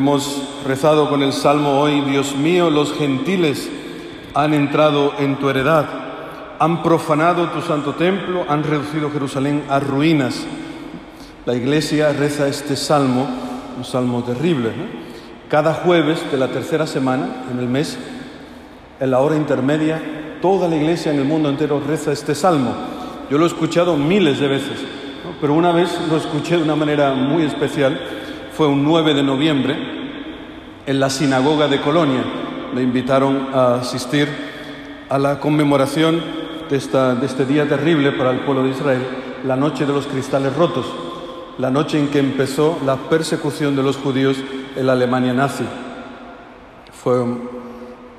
Hemos rezado con el Salmo hoy, Dios mío, los gentiles han entrado en tu heredad, han profanado tu santo templo, han reducido Jerusalén a ruinas. La iglesia reza este salmo, un salmo terrible. Cada jueves de la tercera semana, en el mes, en la hora intermedia, toda la iglesia en el mundo entero reza este salmo. Yo lo he escuchado miles de veces, pero una vez lo escuché de una manera muy especial fue un 9 de noviembre en la sinagoga de Colonia. Me invitaron a asistir a la conmemoración de, esta, de este día terrible para el pueblo de Israel, la noche de los cristales rotos, la noche en que empezó la persecución de los judíos en la Alemania nazi. Fue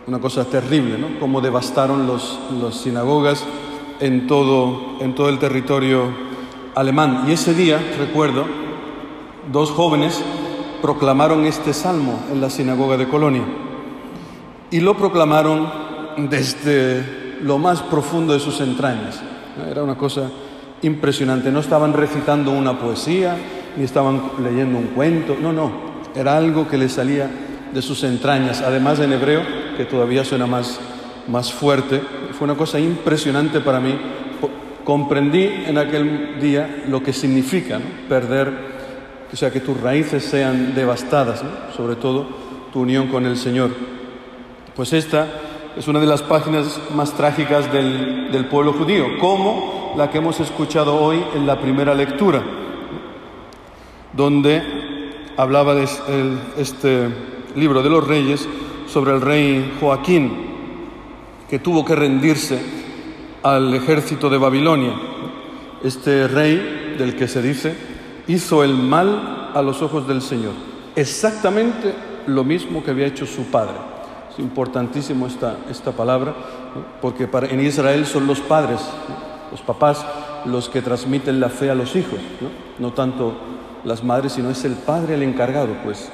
una cosa terrible, ¿no? Cómo devastaron las los sinagogas en todo, en todo el territorio alemán. Y ese día, recuerdo, dos jóvenes proclamaron este salmo en la sinagoga de Colonia y lo proclamaron desde lo más profundo de sus entrañas. Era una cosa impresionante. No estaban recitando una poesía, ni estaban leyendo un cuento, no, no, era algo que les salía de sus entrañas, además en hebreo, que todavía suena más, más fuerte. Fue una cosa impresionante para mí. Comprendí en aquel día lo que significa perder o sea, que tus raíces sean devastadas, sobre todo tu unión con el Señor. Pues esta es una de las páginas más trágicas del, pueblo judío, como la que hemos escuchado hoy en la primera lectura, donde hablaba de este libro de los reyes sobre el rey Joaquín, que tuvo que rendirse al ejército de Babilonia. Este rey del que se dice hizo el mal a los ojos del Señor. Exactamente lo mismo que había hecho su padre. Es importantísimo esta, esta palabra, porque en Israel son los padres, los papás, los que transmiten la fe a los hijos, ¿no? no tanto las madres, sino es el padre el encargado, pues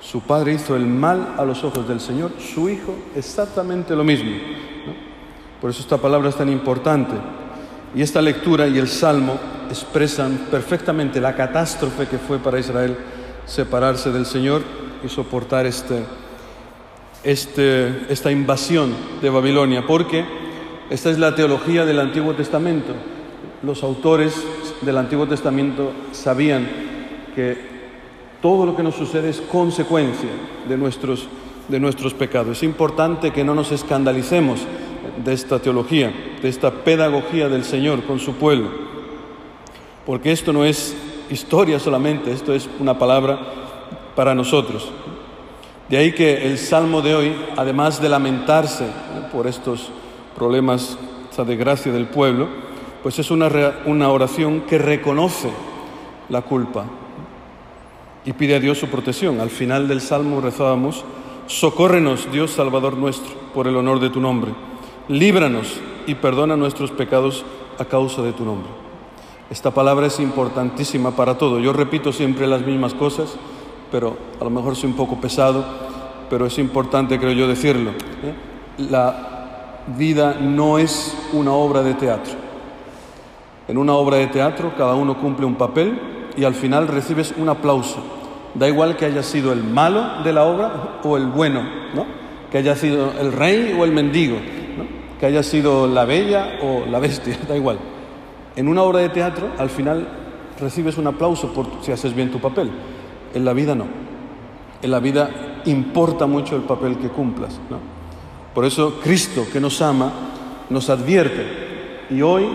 su padre hizo el mal a los ojos del Señor, su hijo exactamente lo mismo. Por eso esta palabra es tan importante. Y esta lectura y el Salmo expresan perfectamente la catástrofe que fue para Israel separarse del Señor y soportar este, este, esta invasión de Babilonia, porque esta es la teología del Antiguo Testamento. Los autores del Antiguo Testamento sabían que todo lo que nos sucede es consecuencia de nuestros, de nuestros pecados. Es importante que no nos escandalicemos de esta teología, de esta pedagogía del Señor con su pueblo. Porque esto no es historia solamente, esto es una palabra para nosotros. De ahí que el salmo de hoy, además de lamentarse por estos problemas, esta desgracia del pueblo, pues es una oración que reconoce la culpa y pide a Dios su protección. Al final del salmo rezábamos, socórrenos Dios Salvador nuestro, por el honor de tu nombre líbranos y perdona nuestros pecados a causa de tu nombre. Esta palabra es importantísima para todo. Yo repito siempre las mismas cosas, pero a lo mejor soy un poco pesado, pero es importante, creo yo, decirlo. ¿eh? La vida no es una obra de teatro. En una obra de teatro cada uno cumple un papel y al final recibes un aplauso. Da igual que haya sido el malo de la obra o el bueno, ¿no? que haya sido el rey o el mendigo que haya sido la bella o la bestia, da igual. En una obra de teatro, al final recibes un aplauso si haces bien tu papel. En la vida no. En la vida importa mucho el papel que cumplas. Por eso Cristo, que nos ama, nos advierte. Y hoy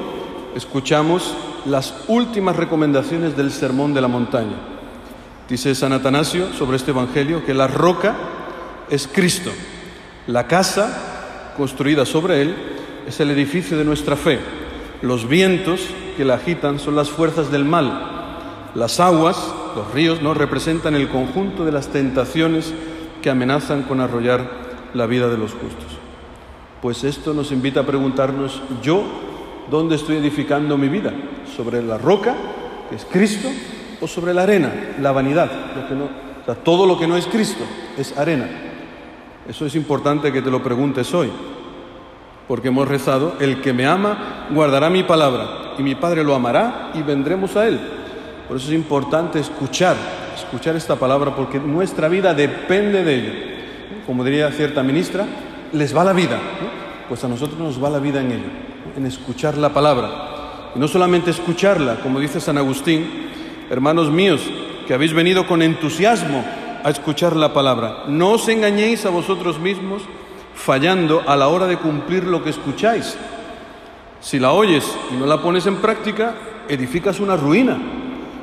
escuchamos las últimas recomendaciones del Sermón de la Montaña. Dice San Atanasio sobre este Evangelio que la roca es Cristo, la casa construida sobre él es el edificio de nuestra fe. Los vientos que la agitan son las fuerzas del mal. Las aguas, los ríos, no representan el conjunto de las tentaciones que amenazan con arrollar la vida de los justos. Pues esto nos invita a preguntarnos, yo, ¿dónde estoy edificando mi vida? ¿Sobre la roca, que es Cristo, o sobre la arena, la vanidad? todo lo que no es Cristo es arena. Eso es importante que te lo preguntes hoy, porque hemos rezado, el que me ama guardará mi palabra, y mi Padre lo amará y vendremos a él. Por eso es importante escuchar, escuchar esta palabra porque nuestra vida depende de ello. Como diría cierta ministra, les va la vida. Pues a nosotros nos va la vida en ello, en escuchar la palabra. Y no solamente escucharla, como dice San Agustín, hermanos míos, que habéis venido con entusiasmo a escuchar la palabra. No os engañéis a vosotros mismos fallando a la hora de cumplir lo que escucháis. Si la oyes y no la pones en práctica, edificas una ruina.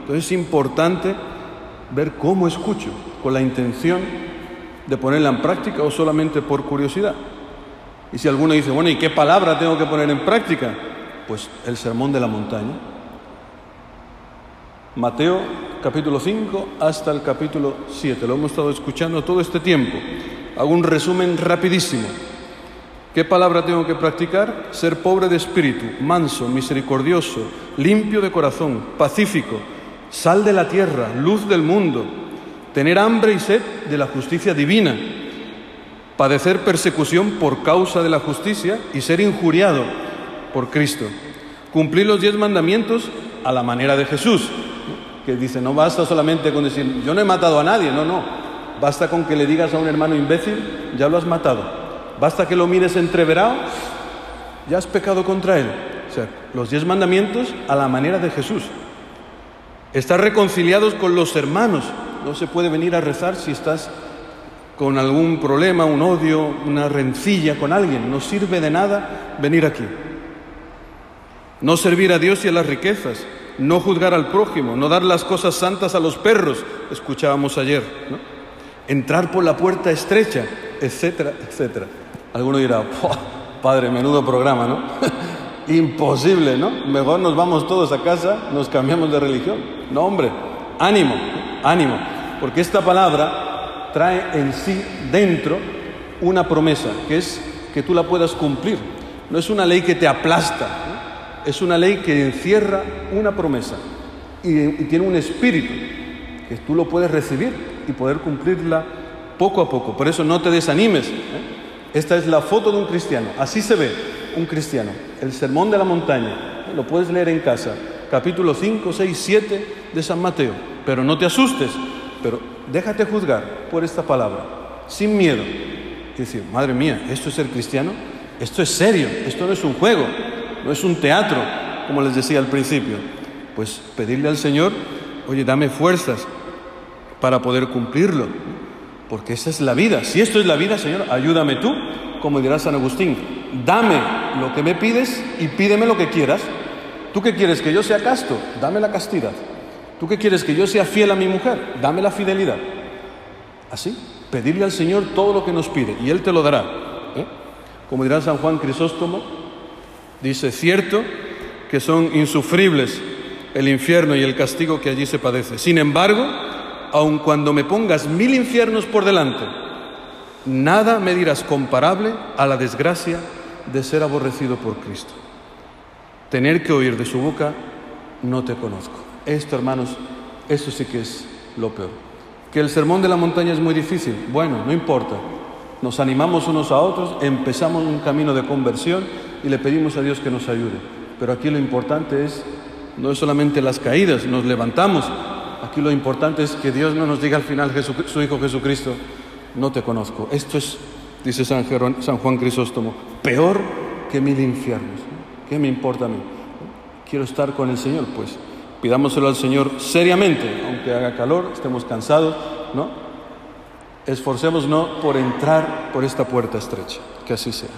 Entonces es importante ver cómo escucho, con la intención de ponerla en práctica o solamente por curiosidad. Y si alguno dice, bueno, ¿y qué palabra tengo que poner en práctica? Pues el sermón de la montaña. Mateo capítulo 5 hasta el capítulo 7. Lo hemos estado escuchando todo este tiempo. Hago un resumen rapidísimo. ¿Qué palabra tengo que practicar? Ser pobre de espíritu, manso, misericordioso, limpio de corazón, pacífico, sal de la tierra, luz del mundo, tener hambre y sed de la justicia divina, padecer persecución por causa de la justicia y ser injuriado por Cristo, cumplir los diez mandamientos a la manera de Jesús, que dice, no basta solamente con decir, yo no he matado a nadie, no, no, Basta con que le digas a un hermano imbécil, ya lo has matado. Basta que lo mires entreverado, ya has pecado contra él. O sea, los diez mandamientos a la manera de Jesús. Estar reconciliados con los hermanos. No se puede venir a rezar si estás con algún problema, un odio, una rencilla con alguien. No sirve de nada venir aquí. No servir a Dios y a las riquezas. No juzgar al prójimo. No dar las cosas santas a los perros. Escuchábamos ayer. ¿no? Entrar por la puerta estrecha, etcétera, etcétera. Alguno dirá, padre, menudo programa, ¿no? Imposible, ¿no? Mejor nos vamos todos a casa, nos cambiamos de religión. No, hombre, ánimo, ánimo, porque esta palabra trae en sí dentro una promesa, que es que tú la puedas cumplir. No es una ley que te aplasta, es una ley que encierra una promesa y tiene un espíritu que tú lo puedes recibir y poder cumplirla poco a poco. Por eso no te desanimes. ¿eh? Esta es la foto de un cristiano. Así se ve un cristiano. El Sermón de la Montaña. Lo puedes leer en casa. Capítulo 5, 6, 7 de San Mateo. Pero no te asustes. Pero déjate juzgar por esta palabra. Sin miedo. Y decir, madre mía, ¿esto es ser cristiano? Esto es serio. Esto no es un juego. No es un teatro, como les decía al principio. Pues pedirle al Señor, oye, dame fuerzas para poder cumplirlo. Porque esa es la vida. Si esto es la vida, Señor, ayúdame tú, como dirá San Agustín. Dame lo que me pides y pídeme lo que quieras. ¿Tú qué quieres? ¿Que yo sea casto? Dame la castidad. ¿Tú qué quieres? ¿Que yo sea fiel a mi mujer? Dame la fidelidad. Así, pedirle al Señor todo lo que nos pide y Él te lo dará. ¿eh? Como dirá San Juan Crisóstomo, dice, cierto que son insufribles el infierno y el castigo que allí se padece. Sin embargo, aun cuando me pongas mil infiernos por delante, nada me dirás comparable a la desgracia de ser aborrecido por Cristo. Tener que oír de su boca, no te conozco. Esto, hermanos, eso sí que es lo peor. Que el sermón de la montaña es muy difícil. Bueno, no importa. Nos animamos unos a otros, empezamos un camino de conversión y le pedimos a Dios que nos ayude. Pero aquí lo importante es, no es solamente las caídas, nos levantamos, Aquí lo importante es que Dios no nos diga al final, su Hijo Jesucristo, no te conozco. Esto es, dice San, Juan Crisóstomo, peor que mil infiernos. ¿Qué me importa a mí? Quiero estar con el Señor, pues pidámoselo al Señor seriamente, aunque haga calor, estemos cansados, ¿no? Esforcémonos por entrar por esta puerta estrecha. Que así sea.